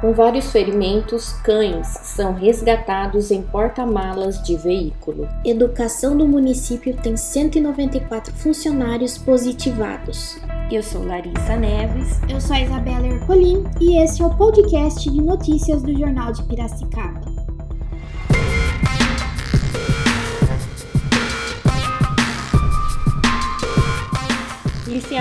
Com vários ferimentos, cães são resgatados em porta-malas de veículo. Educação do município tem 194 funcionários positivados. Eu sou Larissa Neves. Eu sou a Isabela Ercolim e esse é o podcast de notícias do Jornal de Piracicaba.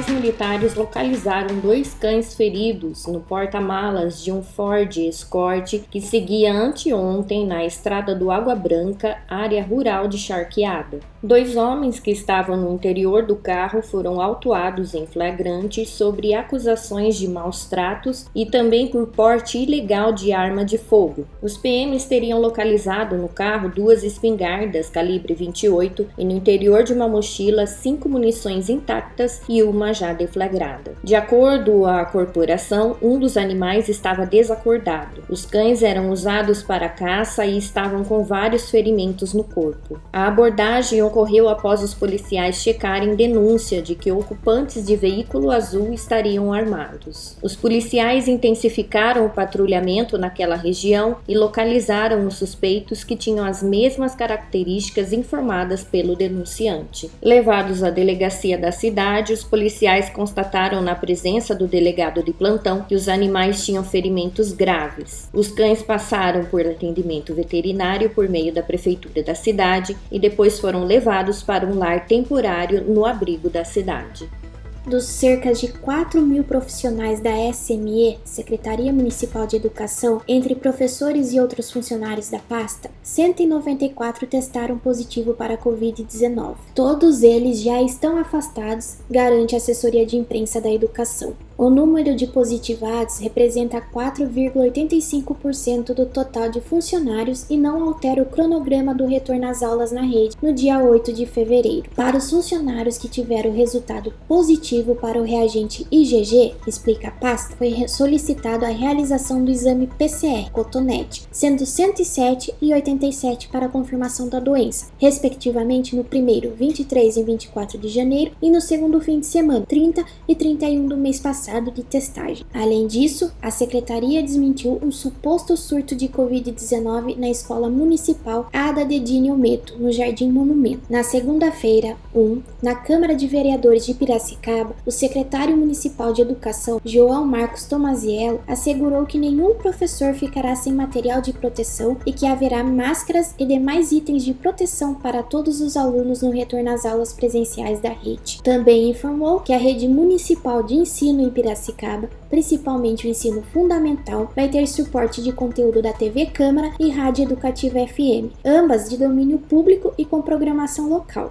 Policiais militares localizaram dois cães feridos no porta-malas de um Ford Escort que seguia anteontem na estrada do Água Branca, área rural de Charqueada. Dois homens que estavam no interior do carro foram autuados em flagrante sobre acusações de maus tratos e também por porte ilegal de arma de fogo. Os PMs teriam localizado no carro duas espingardas calibre 28 e no interior de uma mochila cinco munições intactas e uma já deflagrada. De acordo à corporação, um dos animais estava desacordado. Os cães eram usados para caça e estavam com vários ferimentos no corpo. A abordagem ocorreu após os policiais checarem denúncia de que ocupantes de veículo azul estariam armados. Os policiais intensificaram o patrulhamento naquela região e localizaram os suspeitos que tinham as mesmas características informadas pelo denunciante. Levados à delegacia da cidade, os policiais constataram na presença do delegado de plantão que os animais tinham ferimentos graves. Os cães passaram por atendimento veterinário por meio da prefeitura da cidade e depois foram levados para um lar temporário no abrigo da cidade. Dos cerca de 4 mil profissionais da SME, Secretaria Municipal de Educação, entre professores e outros funcionários da pasta, 194 testaram positivo para a Covid-19. Todos eles já estão afastados, garante a assessoria de imprensa da educação. O número de positivados representa 4,85% do total de funcionários e não altera o cronograma do retorno às aulas na rede no dia 8 de fevereiro. Para os funcionários que tiveram resultado positivo para o reagente IgG, explica a pasta, foi solicitado a realização do exame PCR cotonete, sendo 107 e 87 para a confirmação da doença, respectivamente no primeiro 23 e 24 de janeiro e no segundo fim de semana 30 e 31 do mês passado de testagem. Além disso, a secretaria desmentiu um suposto surto de Covid-19 na escola municipal Ada Dedinho Meto, no Jardim Monumento. Na segunda-feira, 1, na Câmara de Vereadores de Piracicaba, o secretário municipal de Educação, João Marcos Tomaziello, assegurou que nenhum professor ficará sem material de proteção e que haverá máscaras e demais itens de proteção para todos os alunos no retorno às aulas presenciais da rede. Também informou que a rede municipal de ensino em Piracicaba, principalmente o ensino fundamental, vai ter suporte de conteúdo da TV Câmara e Rádio Educativa FM, ambas de domínio público e com programação local.